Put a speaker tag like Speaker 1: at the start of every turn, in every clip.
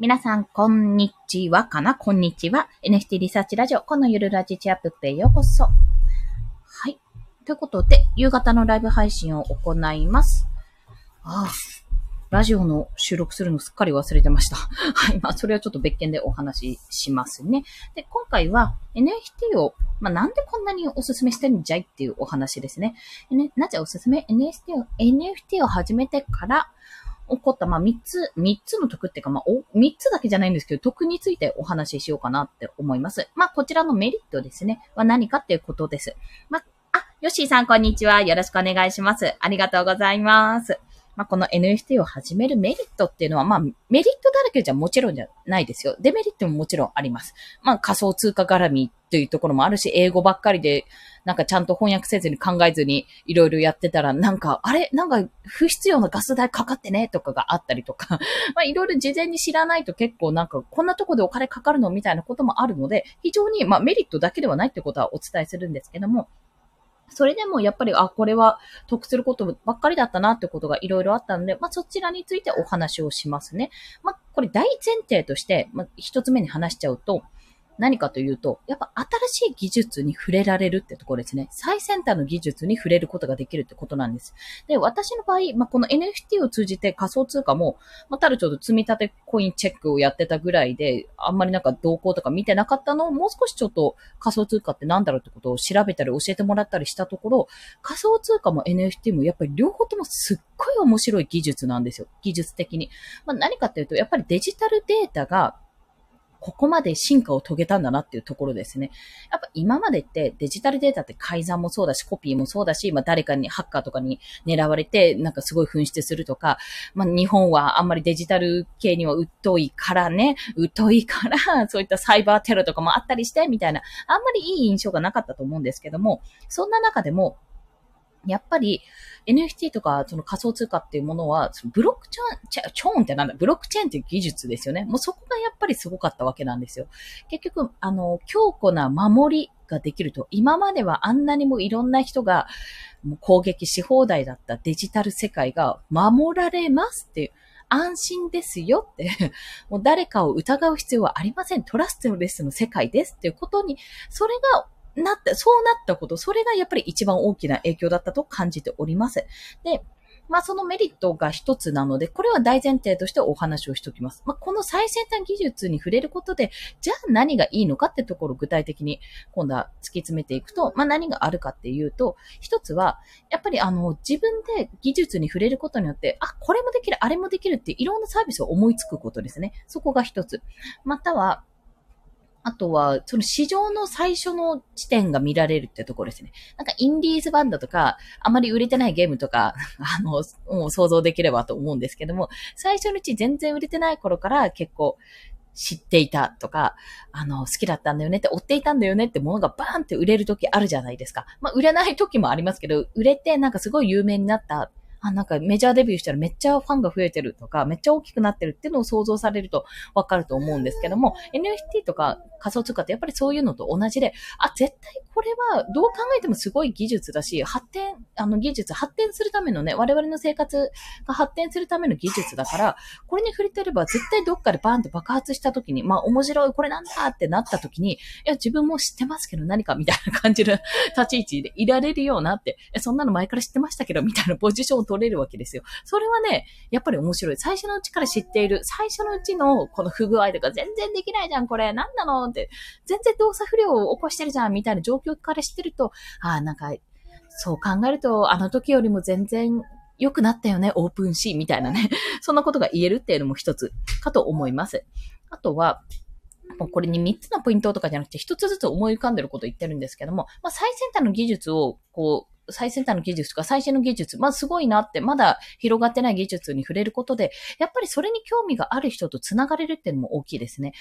Speaker 1: 皆さん、こんにちはかな？こんにちは。NFT リサーチラジオ、このゆるラジチアップへようこそ。はい。ということで、夕方のライブ配信を行います。ああ、ラジオの収録するのすっかり忘れてました。はい。まあ、それはちょっと別件でお話ししますね。で、今回は NFT を、まあ、なんでこんなにおすすめしてるんじゃいっていうお話ですね。ねなぜおすすめ ?NFT を、NFT を始めてから、起こった、まあ、三つ、三つの得っていうか、まあ、お、三つだけじゃないんですけど、得についてお話ししようかなって思います。まあ、こちらのメリットですね、は何かっていうことです。まあ、あ、ヨッシーさん、こんにちは。よろしくお願いします。ありがとうございます。まあ、この NFT を始めるメリットっていうのは、まあ、メリットだらけじゃもちろんじゃないですよ。デメリットももちろんあります。まあ、仮想通貨絡みというところもあるし、英語ばっかりで、なんかちゃんと翻訳せずに考えずにいろいろやってたら、なんか、あれ？なんか不必要なガス代かかってねとかがあったりとか、まあいろいろ事前に知らないと結構なんかこんなとこでお金かかるのみたいなこともあるので、非常にまあメリットだけではないってことはお伝えするんですけども、それでもやっぱり、あ、これは得することばっかりだったなってことがいろいろあったので、まあ、そちらについてお話をしますね。まあ、これ大前提として、まあ、一つ目に話しちゃうと、何かというと、やっぱ新しい技術に触れられるってところですね。最先端の技術に触れることができるってことなんです。で、私の場合、まあ、この NFT を通じて仮想通貨も、まあ、たるちょうど積み立てコインチェックをやってたぐらいで、あんまりなんか動向とか見てなかったのを、もう少しちょっと仮想通貨って何だろうってことを調べたり教えてもらったりしたところ、仮想通貨も NFT もやっぱり両方ともすっごい面白い技術なんですよ。技術的に。まあ、何かっていうと、やっぱりデジタルデータがここまで進化を遂げたんだなっていうところですね。やっぱ今までってデジタルデータって改ざんもそうだし、コピーもそうだし、まあ誰かに、ハッカーとかに狙われて、なんかすごい紛失するとか、まあ日本はあんまりデジタル系には疎いからね、疎いから、そういったサイバーテロとかもあったりして、みたいな、あんまりいい印象がなかったと思うんですけども、そんな中でも、やっぱり NFT とかその仮想通貨っていうものは、ブロックチャーン、チョーンってなんだ、ブロックチェーンっていう技術ですよね。もうそこがやっぱりすごかったわけなんですよ。結局、あの、強固な守りができると、今まではあんなにもいろんな人が攻撃し放題だったデジタル世界が守られますっていう。安心ですよって、もう誰かを疑う必要はありません。トラストレスの世界ですっていうことに、それがなった、そうなったこと、それがやっぱり一番大きな影響だったと感じております。で、まあそのメリットが一つなので、これは大前提としてお話をしておきます。まあこの最先端技術に触れることで、じゃあ何がいいのかってところを具体的に今度は突き詰めていくと、まあ何があるかっていうと、一つは、やっぱりあの自分で技術に触れることによって、あ、これもできる、あれもできるっていろんなサービスを思いつくことですね。そこが一つ。または、あとは、その市場の最初の地点が見られるってところですね。なんかインディーズバンドとか、あまり売れてないゲームとか、あの、もう想像できればと思うんですけども、最初のうち全然売れてない頃から結構知っていたとか、あの、好きだったんだよねって、追っていたんだよねってものがバーンって売れる時あるじゃないですか。まあ、売れない時もありますけど、売れてなんかすごい有名になったあ、なんかメジャーデビューしたらめっちゃファンが増えてるとか、めっちゃ大きくなってるっていうのを想像されるとわかると思うんですけども、NFT とか仮想通貨ってやっぱりそういうのと同じで、あ、絶対これはどう考えてもすごい技術だし、発展、あの技術、発展するためのね、我々の生活が発展するための技術だから、これに触れてれば絶対どっかでバーンと爆発した時に、まあ面白い、これなんだってなった時に、いや、自分も知ってますけど何かみたいな感じの立ち位置でいられるようなって、そんなの前から知ってましたけど、みたいなポジションを取れるわけですよ。それはね、やっぱり面白い。最初のうちから知っている。最初のうちのこの不具合とか全然できないじゃん、これ。何なのって。全然動作不良を起こしてるじゃん、みたいな状況から知ってると、ああ、なんか、そう考えると、あの時よりも全然良くなったよね、オープンシーみたいなね。そんなことが言えるっていうのも一つかと思います。あとは、もうこれに3つのポイントとかじゃなくて、1つずつ思い浮かんでることを言ってるんですけども、まあ、最先端の技術を、こう、最先端の技術とか最新の技術、まあすごいなって、まだ広がってない技術に触れることで、やっぱりそれに興味がある人と繋がれるっていうのも大きいですね。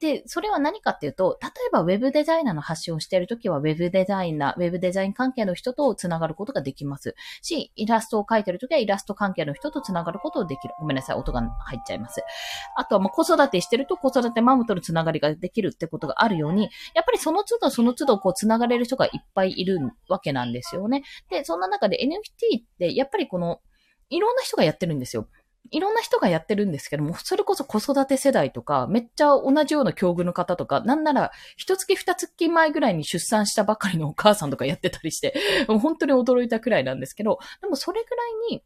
Speaker 1: で、それは何かっていうと、例えば Web デザイナーの発信をしているときは Web デザイナー、Web デザイン関係の人と繋がることができますし、イラストを描いてるときはイラスト関係の人と繋がることができる。ごめんなさい、音が入っちゃいます。あとはもう子育てしてると子育てマムとの繋がりができるってことがあるように、やっぱりその都度その都度こう繋がれる人がいっぱいいるわけなんですよね。で、そんな中で NFT ってやっぱりこの、いろんな人がやってるんですよ。いろんな人がやってるんですけども、それこそ子育て世代とか、めっちゃ同じような境遇の方とか、なんなら、一月二月前ぐらいに出産したばかりのお母さんとかやってたりして、本当に驚いたくらいなんですけど、でもそれぐらいに、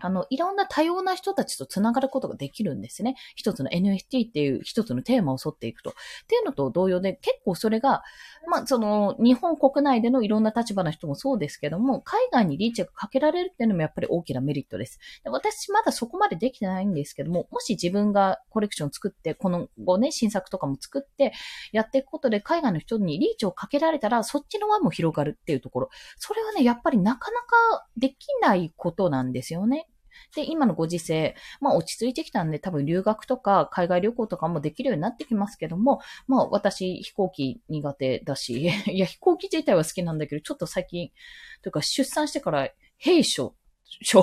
Speaker 1: あの、いろんな多様な人たちと繋がることができるんですね。一つの NFT っていう一つのテーマを沿っていくと。っていうのと同様で、結構それが、まあ、その、日本国内でのいろんな立場の人もそうですけども、海外にリーチがかけられるっていうのもやっぱり大きなメリットです。で私まだそこまでできてないんですけども、もし自分がコレクションを作って、この後ね、新作とかも作ってやっていくことで海外の人にリーチをかけられたら、そっちの輪も広がるっていうところ。それはね、やっぱりなかなかできないことなんですよね。で、今のご時世、まあ落ち着いてきたんで多分留学とか海外旅行とかもできるようになってきますけども、まあ私飛行機苦手だし、いや飛行機自体は好きなんだけど、ちょっと最近、というか出産してから兵 恐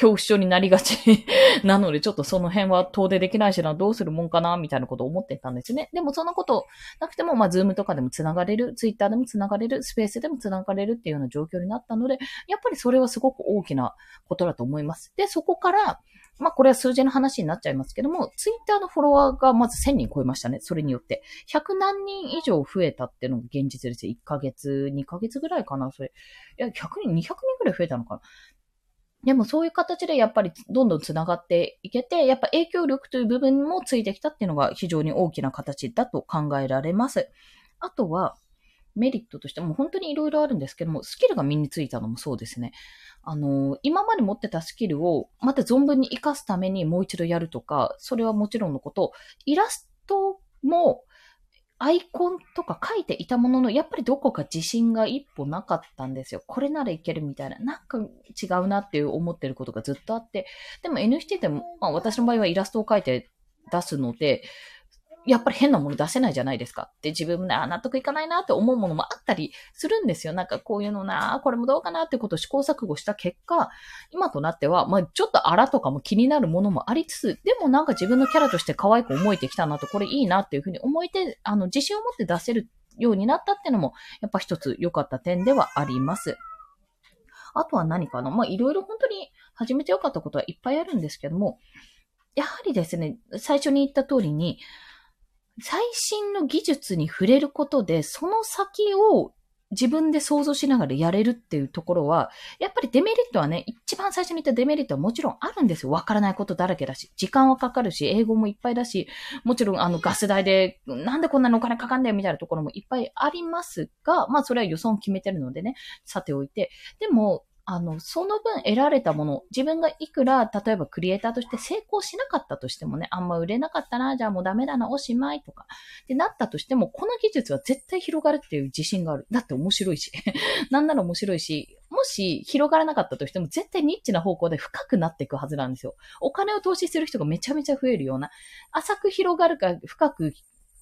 Speaker 1: 怖症になりがち なので、ちょっとその辺は遠出できないしな、どうするもんかな、みたいなことを思ってたんですね。でもそんなことなくても、まあ、ズームとかでも繋がれる、ツイッターでも繋がれる、スペースでも繋がれるっていうような状況になったので、やっぱりそれはすごく大きなことだと思います。で、そこから、まあこれは数字の話になっちゃいますけども、ツイッターのフォロワーがまず1000人超えましたね。それによって。100何人以上増えたっていうのが現実です。1ヶ月、2ヶ月ぐらいかな、それ。いや、100人、200人ぐらい増えたのかな。でもそういう形でやっぱりどんどん繋がっていけて、やっぱ影響力という部分もついてきたっていうのが非常に大きな形だと考えられます。あとは、メリットとしても本当に色々あるんですけども、スキルが身についたのもそうですね。あの、今まで持ってたスキルをまた存分に活かすためにもう一度やるとか、それはもちろんのこと、イラストもアイコンとか書いていたものの、やっぱりどこか自信が一歩なかったんですよ。これならいけるみたいな。なんか違うなっていう思ってることがずっとあって。でも NFT でも、まあ私の場合はイラストを書いて出すので、やっぱり変なもの出せないじゃないですか。で、自分もね、納得いかないなって思うものもあったりするんですよ。なんかこういうのな、これもどうかなってことを試行錯誤した結果、今となっては、まあちょっと荒とかも気になるものもありつつ、でもなんか自分のキャラとして可愛く思えてきたなと、これいいなっていうふうに思えて、あの、自信を持って出せるようになったっていうのも、やっぱ一つ良かった点ではあります。あとは何かな？まあいろいろ本当に始めて良かったことはいっぱいあるんですけども、やはりですね、最初に言った通りに、最新の技術に触れることで、その先を自分で想像しながらやれるっていうところは、やっぱりデメリットはね、一番最初に言ったデメリットはもちろんあるんですよ。わからないことだらけだし、時間はかかるし、英語もいっぱいだし、もちろんあのガス代で、なんでこんなにお金かかんだよみたいなところもいっぱいありますが、まあそれは予算を決めてるのでね、さておいて。でも、あの、その分得られたもの、自分がいくら、例えばクリエイターとして成功しなかったとしてもね、あんま売れなかったな、じゃあもうダメだな、おしまいとか、ってなったとしても、この技術は絶対広がるっていう自信がある。だって面白いし。なんなら面白いし、もし広がらなかったとしても、絶対ニッチな方向で深くなっていくはずなんですよ。お金を投資する人がめちゃめちゃ増えるような、浅く広がるか深く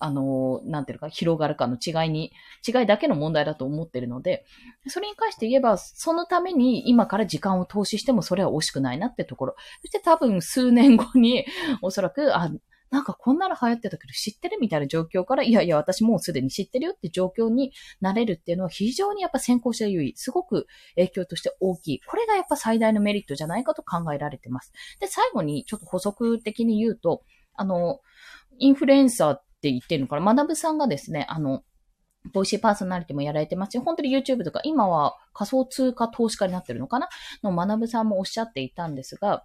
Speaker 1: あの、なんていうか、広がるかの違いに、違いだけの問題だと思ってるので、それに関して言えば、そのために今から時間を投資してもそれは惜しくないなってところ。そして多分数年後に、おそらく、あ、なんかこんなの流行ってたけど知ってるみたいな状況から、いやいや、私もうすでに知ってるよって状況になれるっていうのは非常にやっぱ先行者優位、すごく影響として大きい。これがやっぱ最大のメリットじゃないかと考えられてます。で、最後にちょっと補足的に言うと、あの、インフルエンサーっって言ってるのかな。学さんがですね、あの、ボイシーパーソナリティもやられてますし、本当に YouTube とか、今は仮想通貨投資家になってるのかな？の学さんもおっしゃっていたんですが、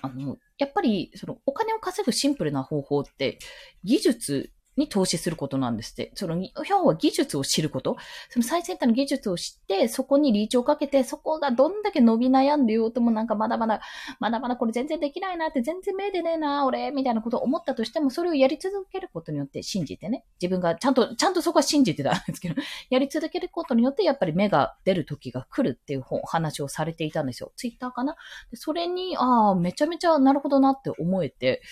Speaker 1: あの、やっぱり、その、お金を稼ぐシンプルな方法って、技術に投資することなんですって。その、要は技術を知ること。その最先端の技術を知って、そこにリーチをかけて、そこがどんだけ伸び悩んでようともなんかまだまだ、まだまだこれ全然できないなって、全然目でねえな、俺、みたいなことを思ったとしても、それをやり続けることによって信じてね。自分がちゃんと、ちゃんとそこは信じてたんですけど、やり続けることによって、やっぱり目が出る時が来るっていうお話をされていたんですよ。ツイッターかなでそれに、ああ、めちゃめちゃなるほどなって思えて、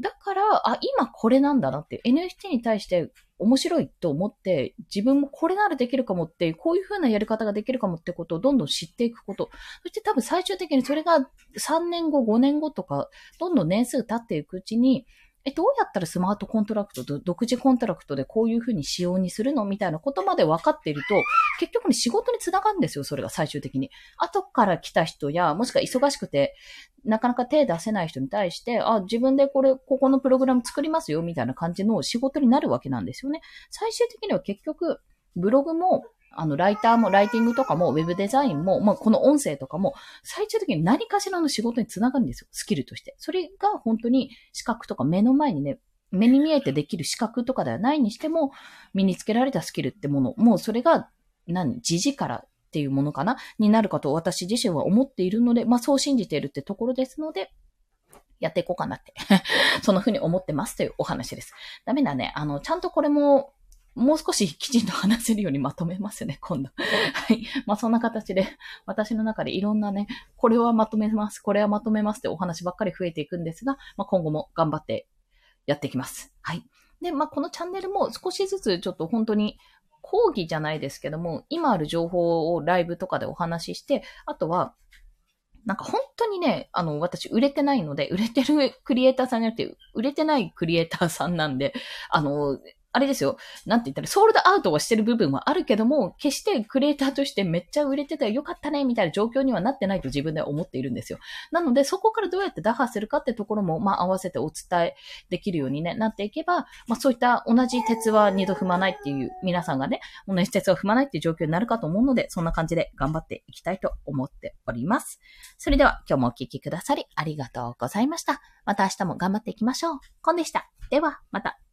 Speaker 1: だから、あ、今これなんだなって、NFT に対して面白いと思って、自分もこれならできるかもって、こういう風なやり方ができるかもってことをどんどん知っていくこと。そして多分最終的にそれが3年後、5年後とか、どんどん年数経っていくうちに、え、どうやったらスマートコントラクト、独自コントラクトでこういうふうに仕様にするのみたいなことまで分かっていると、結局に仕事につながるんですよ、それが最終的に。後から来た人や、もしくは忙しくて、なかなか手出せない人に対して、あ、自分でこれ、ここのプログラム作りますよ、みたいな感じの仕事になるわけなんですよね。最終的には結局、ブログも、あの、ライターも、ライティングとかも、ウェブデザインも、まあ、この音声とかも、最終的に何かしらの仕事につながるんですよ。スキルとして。それが本当に資格とか目の前にね、目に見えてできる資格とかではないにしても、身につけられたスキルってもの、もうそれが、何、時事からっていうものかな？になるかと私自身は思っているので、まあそう信じているってところですので、やっていこうかなって そのふうに思ってますというお話です。ダメだね。あの、ちゃんとこれも、もう少しきちんと話せるようにまとめますね、今度。はい。まあ、そんな形で、私の中でいろんなね、これはまとめます、これはまとめますってお話ばっかり増えていくんですが、まあ、今後も頑張ってやっていきます。はい。で、まあ、このチャンネルも少しずつちょっと本当に講義じゃないですけども、今ある情報をライブとかでお話しして、あとは、なんか本当にね、あの、私売れてないので、売れてるクリエイターさんじゃなくて、売れてないクリエイターさんなんで、あの、あれですよ。なんて言ったら、ソールドアウトはしてる部分はあるけども、決してクリエイターとしてめっちゃ売れてたよかったね、みたいな状況にはなってないと自分では思っているんですよ。なので、そこからどうやって打破するかってところも、まあ、合わせてお伝えできるようにね、なっていけば、まあ、そういった同じ鉄は二度踏まないっていう、皆さんがね、同じ鉄は踏まないっていう状況になるかと思うので、そんな感じで頑張っていきたいと思っております。それでは、今日もお聴きくださりありがとうございました。また明日も頑張っていきましょう。コンでした。では、また。